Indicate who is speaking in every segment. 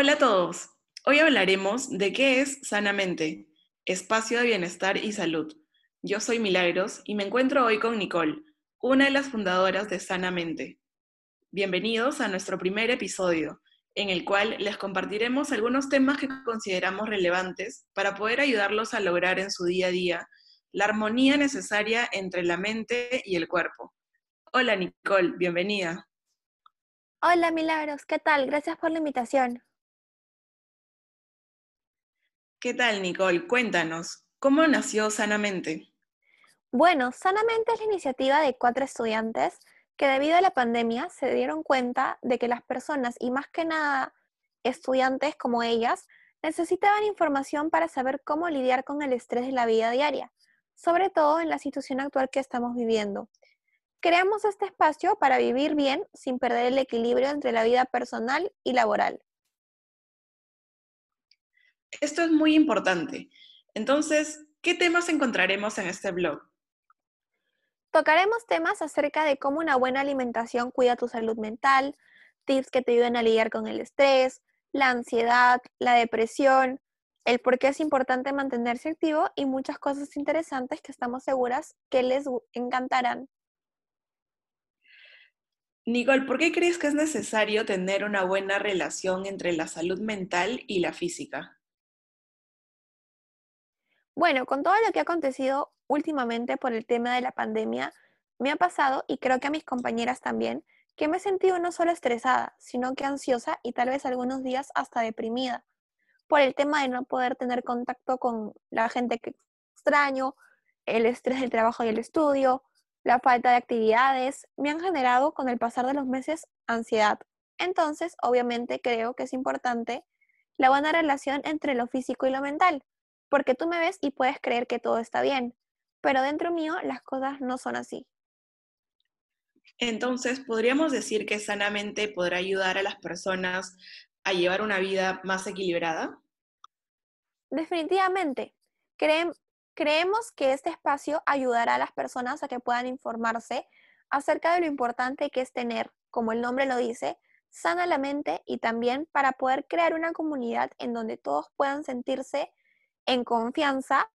Speaker 1: Hola a todos. Hoy hablaremos de qué es Sanamente, espacio de bienestar y salud. Yo soy Milagros y me encuentro hoy con Nicole, una de las fundadoras de Sanamente. Bienvenidos a nuestro primer episodio, en el cual les compartiremos algunos temas que consideramos relevantes para poder ayudarlos a lograr en su día a día la armonía necesaria entre la mente y el cuerpo. Hola Nicole, bienvenida.
Speaker 2: Hola Milagros, ¿qué tal? Gracias por la invitación.
Speaker 1: ¿Qué tal, Nicole? Cuéntanos, ¿cómo nació Sanamente?
Speaker 2: Bueno, Sanamente es la iniciativa de cuatro estudiantes que debido a la pandemia se dieron cuenta de que las personas, y más que nada estudiantes como ellas, necesitaban información para saber cómo lidiar con el estrés de la vida diaria, sobre todo en la situación actual que estamos viviendo. Creamos este espacio para vivir bien sin perder el equilibrio entre la vida personal y laboral.
Speaker 1: Esto es muy importante. Entonces, ¿qué temas encontraremos en este blog?
Speaker 2: Tocaremos temas acerca de cómo una buena alimentación cuida tu salud mental, tips que te ayuden a lidiar con el estrés, la ansiedad, la depresión, el por qué es importante mantenerse activo y muchas cosas interesantes que estamos seguras que les encantarán.
Speaker 1: Nicole, ¿por qué crees que es necesario tener una buena relación entre la salud mental y la física?
Speaker 2: Bueno, con todo lo que ha acontecido últimamente por el tema de la pandemia, me ha pasado, y creo que a mis compañeras también, que me he sentido no solo estresada, sino que ansiosa y tal vez algunos días hasta deprimida, por el tema de no poder tener contacto con la gente que extraño, el estrés del trabajo y el estudio, la falta de actividades, me han generado con el pasar de los meses ansiedad. Entonces, obviamente creo que es importante la buena relación entre lo físico y lo mental, porque tú me ves y puedes creer que todo está bien, pero dentro mío las cosas no son así.
Speaker 1: Entonces, ¿podríamos decir que sanamente podrá ayudar a las personas a llevar una vida más equilibrada?
Speaker 2: Definitivamente. creemos que este espacio ayudará a las personas a que puedan informarse acerca de lo importante que es tener, como el nombre lo dice, sana la mente y también para poder crear una comunidad en donde todos puedan sentirse en confianza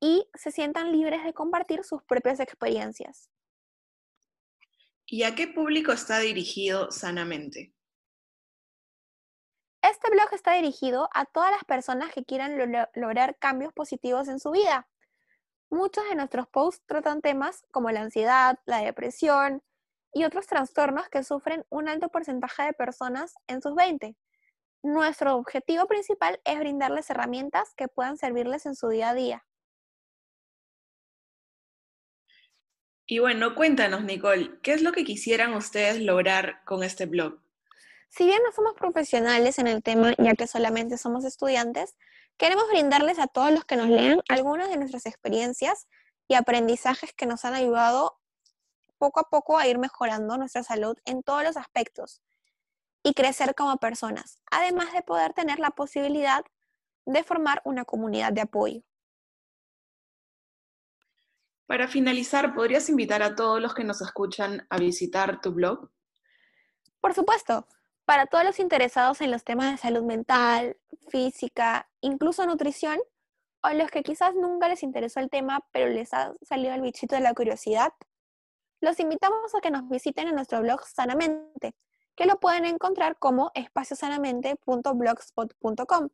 Speaker 2: y se sientan libres de compartir sus propias experiencias.
Speaker 1: ¿Y a qué público está dirigido sanamente?
Speaker 2: Este blog está dirigido a todas las personas que quieran lograr cambios positivos en su vida. Muchos de nuestros posts tratan temas como la ansiedad, la depresión y otros trastornos que sufren un alto porcentaje de personas en sus 20. Nuestro objetivo principal es brindarles herramientas que puedan servirles en su día a día.
Speaker 1: Y bueno, cuéntanos, Nicole, ¿qué es lo que quisieran ustedes lograr con este blog?
Speaker 2: Si bien no somos profesionales en el tema, ya que solamente somos estudiantes, queremos brindarles a todos los que nos lean algunas de nuestras experiencias y aprendizajes que nos han ayudado poco a poco a ir mejorando nuestra salud en todos los aspectos, y crecer como personas, además de poder tener la posibilidad de formar una comunidad de apoyo.
Speaker 1: Para finalizar, ¿podrías invitar a todos los que nos escuchan a visitar tu blog?
Speaker 2: Por supuesto, para todos los interesados en los temas de salud mental, física, incluso nutrición, o los que quizás nunca les interesó el tema, pero les ha salido el bichito de la curiosidad, los invitamos a que nos visiten en nuestro blog Sanamente, que lo pueden encontrar como espaciosanamente.blogspot.com.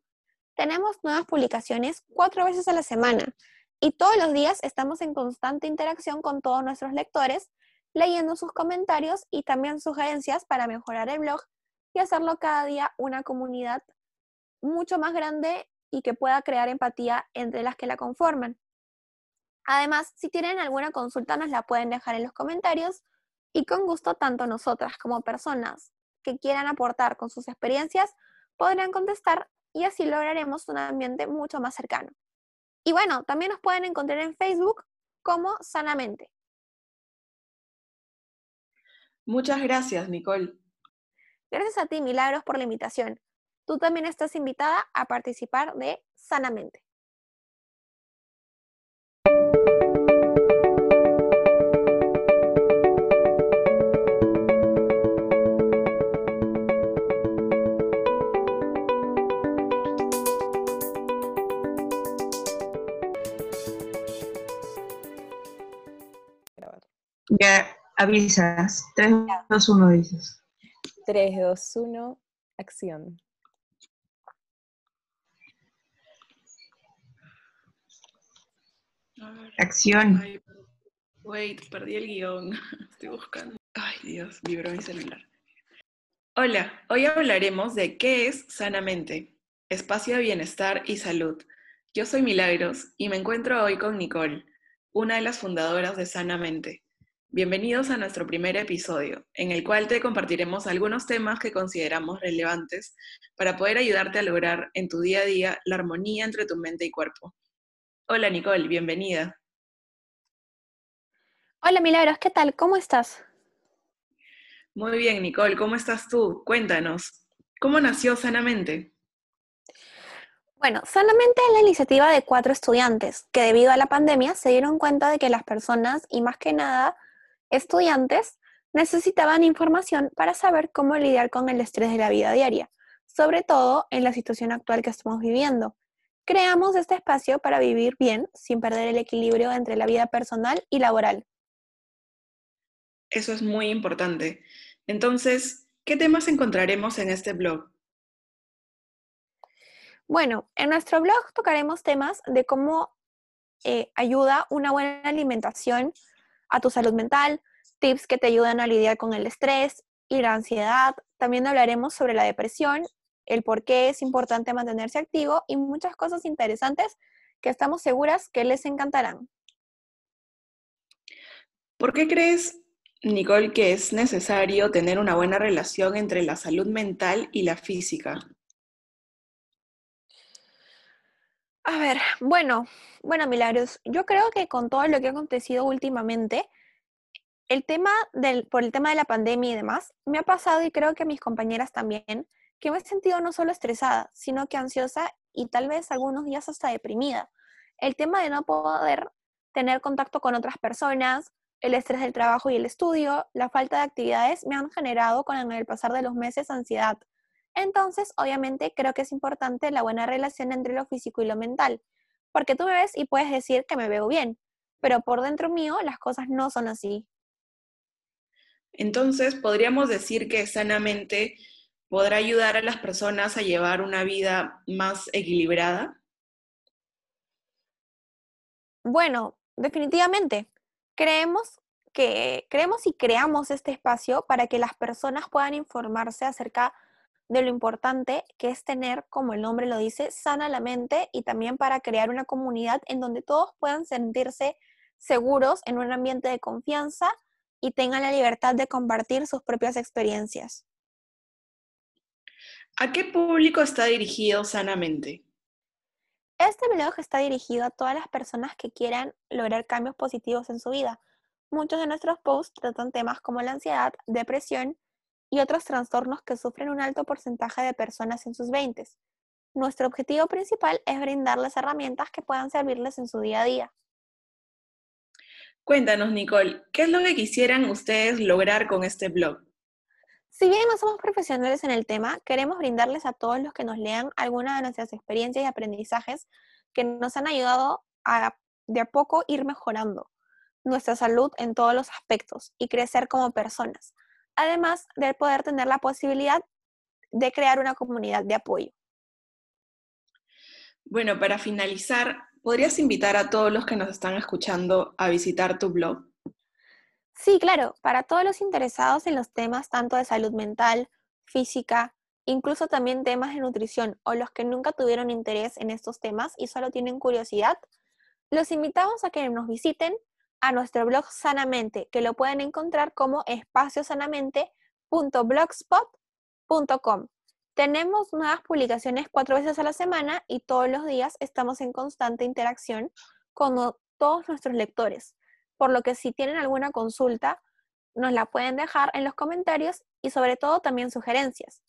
Speaker 2: Tenemos nuevas publicaciones cuatro veces a la semana y todos los días estamos en constante interacción con todos nuestros lectores, leyendo sus comentarios y también sugerencias para mejorar el blog y hacerlo cada día una comunidad mucho más grande y que pueda crear empatía entre las que la conforman. Además, si tienen alguna consulta nos la pueden dejar en los comentarios y con gusto tanto nosotras como personas que quieran aportar con sus experiencias podrán contestar y así lograremos un ambiente mucho más cercano. Y bueno, también nos pueden encontrar en Facebook como Sanamente.
Speaker 1: Muchas gracias, Nicole.
Speaker 2: Gracias a ti, Milagros, por la invitación. Tú también estás invitada a participar de Sanamente.
Speaker 3: Ya avisas. 3, 2, 1 dices.
Speaker 4: 3, 2, 1, acción.
Speaker 3: Acción.
Speaker 1: Ay, wait, perdí el guion. Estoy buscando. Ay, Dios, vibró mi celular. Hola, hoy hablaremos de qué es Sanamente, espacio de bienestar y salud. Yo soy Milagros y me encuentro hoy con Nicole, una de las fundadoras de Sanamente. Bienvenidos a nuestro primer episodio, en el cual te compartiremos algunos temas que consideramos relevantes para poder ayudarte a lograr en tu día a día la armonía entre tu mente y cuerpo. Hola Nicole, bienvenida.
Speaker 2: Hola Milagros, ¿qué tal? ¿Cómo estás?
Speaker 1: Muy bien, Nicole, ¿cómo estás tú? Cuéntanos, ¿cómo nació Sanamente?
Speaker 2: Bueno, Sanamente es la iniciativa de cuatro estudiantes que debido a la pandemia se dieron cuenta de que las personas, y más que nada estudiantes, necesitaban información para saber cómo lidiar con el estrés de la vida diaria, sobre todo en la situación actual que estamos viviendo. Creamos este espacio para vivir bien sin perder el equilibrio entre la vida personal y laboral.
Speaker 1: Eso es muy importante. Entonces, ¿qué temas encontraremos en este blog?
Speaker 2: Bueno, en nuestro blog tocaremos temas de cómo eh, ayuda una buena alimentación a tu salud mental, tips que te ayudan a lidiar con el estrés y la ansiedad. También hablaremos sobre la depresión, el por qué es importante mantenerse activo y muchas cosas interesantes que estamos seguras que les encantarán.
Speaker 1: ¿Por qué crees Nicole, que es necesario tener una buena relación entre la salud mental y la física.
Speaker 2: A ver, bueno, bueno, Milagros, yo creo que con todo lo que ha acontecido últimamente, el tema del, por el tema de la pandemia y demás, me ha pasado y creo que a mis compañeras también, que me he sentido no solo estresada, sino que ansiosa y tal vez algunos días hasta deprimida. El tema de no poder tener contacto con otras personas, el estrés del trabajo y el estudio, la falta de actividades me han generado con el pasar de los meses ansiedad. Entonces, obviamente, creo que es importante la buena relación entre lo físico y lo mental, porque tú me ves y puedes decir que me veo bien, pero por dentro mío las cosas no son así.
Speaker 1: Entonces, podríamos decir que sanamente podrá ayudar a las personas a llevar una vida más equilibrada.
Speaker 2: Bueno, definitivamente. Creemos que creemos y creamos este espacio para que las personas puedan informarse acerca de lo importante que es tener, como el nombre lo dice, sana la mente y también para crear una comunidad en donde todos puedan sentirse seguros en un ambiente de confianza y tengan la libertad de compartir sus propias experiencias.
Speaker 1: ¿A qué público está dirigido sanamente?
Speaker 2: Este blog está dirigido a todas las personas que quieran lograr cambios positivos en su vida. Muchos de nuestros posts tratan temas como la ansiedad, depresión y otros trastornos que sufren un alto porcentaje de personas en sus 20. Nuestro objetivo principal es brindarles herramientas que puedan servirles en su día a día.
Speaker 1: Cuéntanos, Nicole, ¿qué es lo que quisieran ustedes lograr con este blog?
Speaker 2: Si bien no somos profesionales en el tema, queremos brindarles a todos los que nos lean algunas de nuestras experiencias y aprendizajes que nos han ayudado a de a poco ir mejorando nuestra salud en todos los aspectos y crecer como personas, además de poder tener la posibilidad de crear una comunidad de apoyo.
Speaker 1: Bueno, para finalizar, ¿podrías invitar a todos los que nos están escuchando a visitar tu blog?
Speaker 2: Sí, claro, para todos los interesados en los temas tanto de salud mental, física, incluso también temas de nutrición o los que nunca tuvieron interés en estos temas y solo tienen curiosidad, los invitamos a que nos visiten a nuestro blog Sanamente, que lo pueden encontrar como espaciosanamente.blogspot.com. Tenemos nuevas publicaciones cuatro veces a la semana y todos los días estamos en constante interacción con todos nuestros lectores por lo que si tienen alguna consulta, nos la pueden dejar en los comentarios y sobre todo también sugerencias.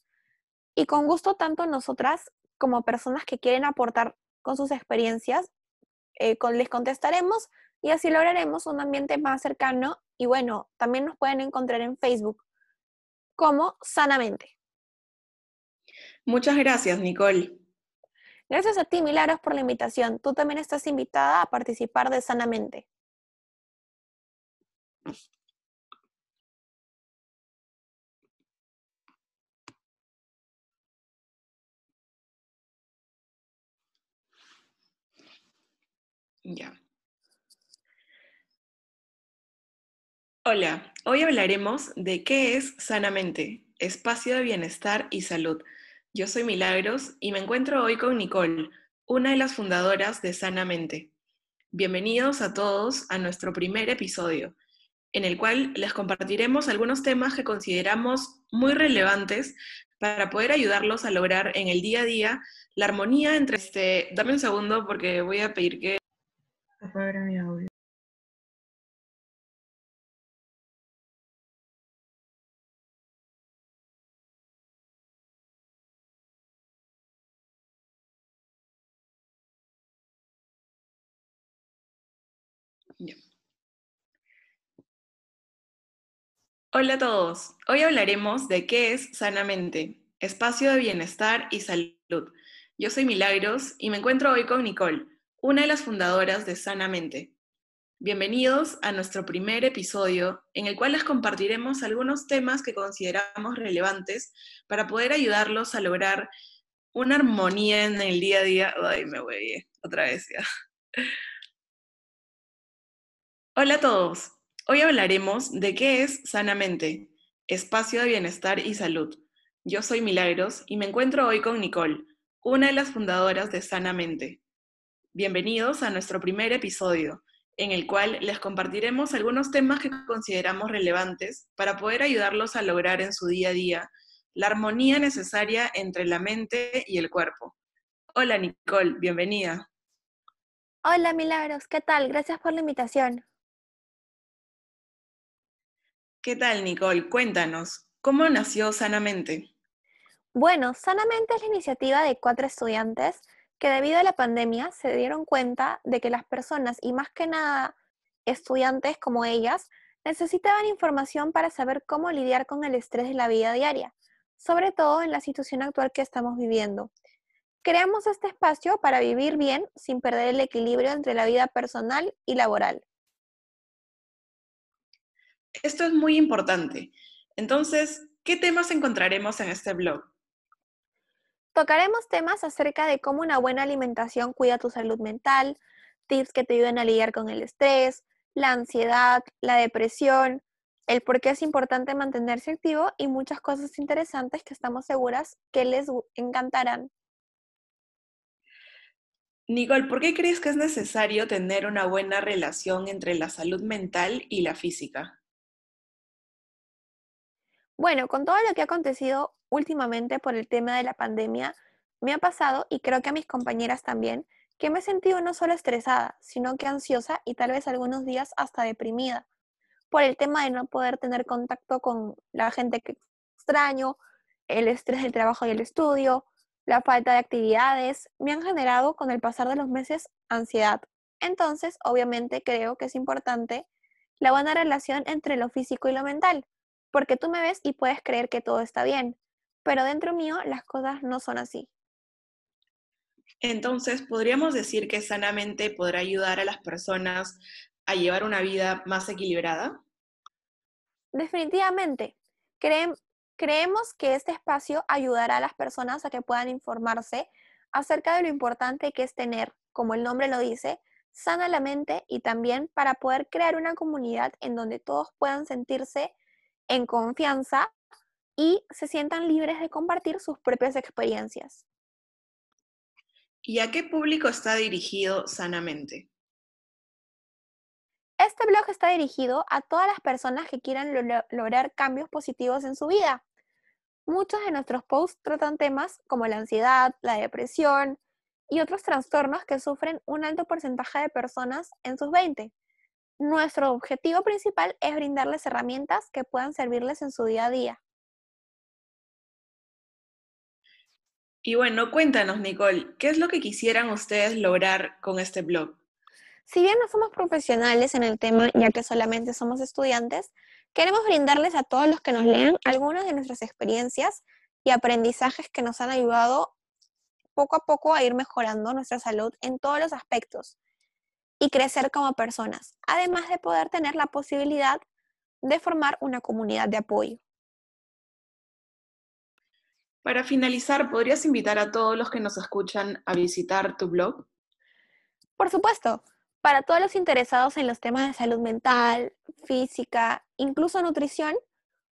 Speaker 2: Y con gusto tanto nosotras como personas que quieren aportar con sus experiencias, eh, les contestaremos y así lograremos un ambiente más cercano y bueno, también nos pueden encontrar en Facebook como Sanamente.
Speaker 1: Muchas gracias, Nicole.
Speaker 2: Gracias a ti, Milagros, por la invitación. Tú también estás invitada a participar de Sanamente.
Speaker 1: Ya. Hola, hoy hablaremos de qué es Sanamente, espacio de bienestar y salud. Yo soy Milagros y me encuentro hoy con Nicole, una de las fundadoras de Sanamente. Bienvenidos a todos a nuestro primer episodio, en el cual les compartiremos algunos temas que consideramos muy relevantes para poder ayudarlos a lograr en el día a día la armonía entre este... Dame un segundo porque voy a pedir que...
Speaker 3: Apagar mi audio.
Speaker 1: Hola a todos. Hoy hablaremos de qué es Sanamente, espacio de bienestar y salud. Yo soy Milagros y me encuentro hoy con Nicole, una de las fundadoras de Sanamente. Bienvenidos a nuestro primer episodio en el cual les compartiremos algunos temas que consideramos relevantes para poder ayudarlos a lograr una armonía en el día a día. Ay, me voy otra vez ya. Hola a todos. Hoy hablaremos de qué es Sanamente, espacio de bienestar y salud. Yo soy Milagros y me encuentro hoy con Nicole, una de las fundadoras de Sanamente. Bienvenidos a nuestro primer episodio, en el cual les compartiremos algunos temas que consideramos relevantes para poder ayudarlos a lograr en su día a día la armonía necesaria entre la mente y el cuerpo. Hola Nicole, bienvenida.
Speaker 2: Hola Milagros, ¿qué tal? Gracias por la invitación.
Speaker 1: ¿Qué tal Nicole? Cuéntanos, ¿cómo nació Sanamente?
Speaker 2: Bueno, Sanamente es la iniciativa de cuatro estudiantes que debido a la pandemia se dieron cuenta de que las personas, y más que nada estudiantes como ellas, necesitaban información para saber cómo lidiar con el estrés de la vida diaria, sobre todo en la situación actual que estamos viviendo. Creamos este espacio para vivir bien sin perder el equilibrio entre la vida personal y laboral.
Speaker 1: Esto es muy importante. Entonces, ¿qué temas encontraremos en este blog?
Speaker 2: Tocaremos temas acerca de cómo una buena alimentación cuida tu salud mental, tips que te ayuden a lidiar con el estrés, la ansiedad, la depresión, el por qué es importante mantenerse activo y muchas cosas interesantes que estamos seguras que les encantarán.
Speaker 1: Nicole, ¿por qué crees que es necesario tener una buena relación entre la salud mental y la física?
Speaker 2: Bueno, con todo lo que ha acontecido últimamente por el tema de la pandemia, me ha pasado, y creo que a mis compañeras también, que me he sentido no solo estresada, sino que ansiosa y tal vez algunos días hasta deprimida, por el tema de no poder tener contacto con la gente que extraño, el estrés del trabajo y el estudio, la falta de actividades, me han generado con el pasar de los meses ansiedad. Entonces, obviamente creo que es importante la buena relación entre lo físico y lo mental porque tú me ves y puedes creer que todo está bien, pero dentro mío las cosas no son así.
Speaker 1: Entonces, ¿podríamos decir que sanamente podrá ayudar a las personas a llevar una vida más equilibrada?
Speaker 2: Definitivamente. creemos que este espacio ayudará a las personas a que puedan informarse acerca de lo importante que es tener, como el nombre lo dice, sana la mente y también para poder crear una comunidad en donde todos puedan sentirse en confianza y se sientan libres de compartir sus propias experiencias.
Speaker 1: ¿Y a qué público está dirigido sanamente?
Speaker 2: Este blog está dirigido a todas las personas que quieran lograr cambios positivos en su vida. Muchos de nuestros posts tratan temas como la ansiedad, la depresión y otros trastornos que sufren un alto porcentaje de personas en sus 20. Nuestro objetivo principal es brindarles herramientas que puedan servirles en su día a día.
Speaker 1: Y bueno, cuéntanos, Nicole, ¿qué es lo que quisieran ustedes lograr con este blog?
Speaker 2: Si bien no somos profesionales en el tema, ya que solamente somos estudiantes, queremos brindarles a todos los que nos lean algunas de nuestras experiencias y aprendizajes que nos han ayudado poco a poco a ir mejorando nuestra salud en todos los aspectos, y crecer como personas, además de poder tener la posibilidad de formar una comunidad de apoyo.
Speaker 1: Para finalizar, ¿podrías invitar a todos los que nos escuchan a visitar tu blog?
Speaker 2: Por supuesto, Para todos los interesados en los temas de salud mental, física, incluso nutrición,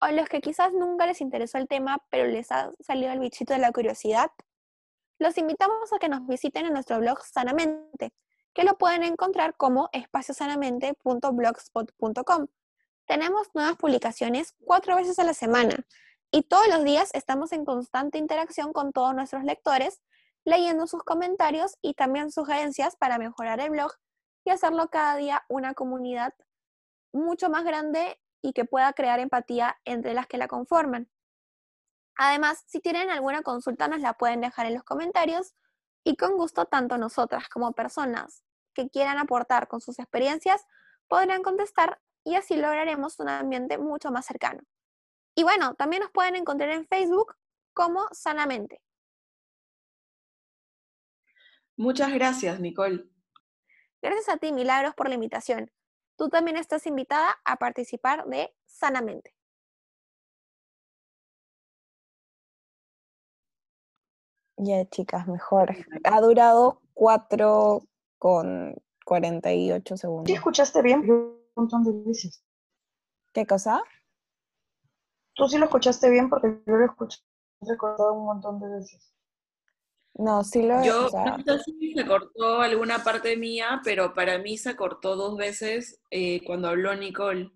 Speaker 2: o los que quizás nunca les interesó el tema, pero les ha salido el bichito de la curiosidad, los invitamos a que nos visiten en nuestro blog Sanamente, que lo pueden encontrar como espaciosanamente.blogspot.com. Tenemos nuevas publicaciones cuatro veces a la semana y todos los días estamos en constante interacción con todos nuestros lectores, leyendo sus comentarios y también sugerencias para mejorar el blog y hacerlo cada día una comunidad mucho más grande y que pueda crear empatía entre las que la conforman. Además, si tienen alguna consulta nos la pueden dejar en los comentarios y con gusto tanto nosotras como personas que quieran aportar con sus experiencias podrán contestar y así lograremos un ambiente mucho más cercano. Y bueno, también nos pueden encontrar en Facebook como Sanamente.
Speaker 1: Muchas gracias, Nicole.
Speaker 2: Gracias a ti, Milagros, por la invitación. Tú también estás invitada a participar de Sanamente.
Speaker 4: Ya, chicas, mejor. Ha durado 4 con 48 segundos.
Speaker 3: ¿Sí escuchaste bien? Un montón de veces.
Speaker 4: ¿Qué cosa?
Speaker 3: Tú sí lo escuchaste bien porque yo lo escuché recordado un montón de veces.
Speaker 4: No, sí lo
Speaker 1: Yo
Speaker 4: o sea,
Speaker 1: no sé si se cortó alguna parte mía, pero para mí se cortó dos veces eh, cuando habló Nicole.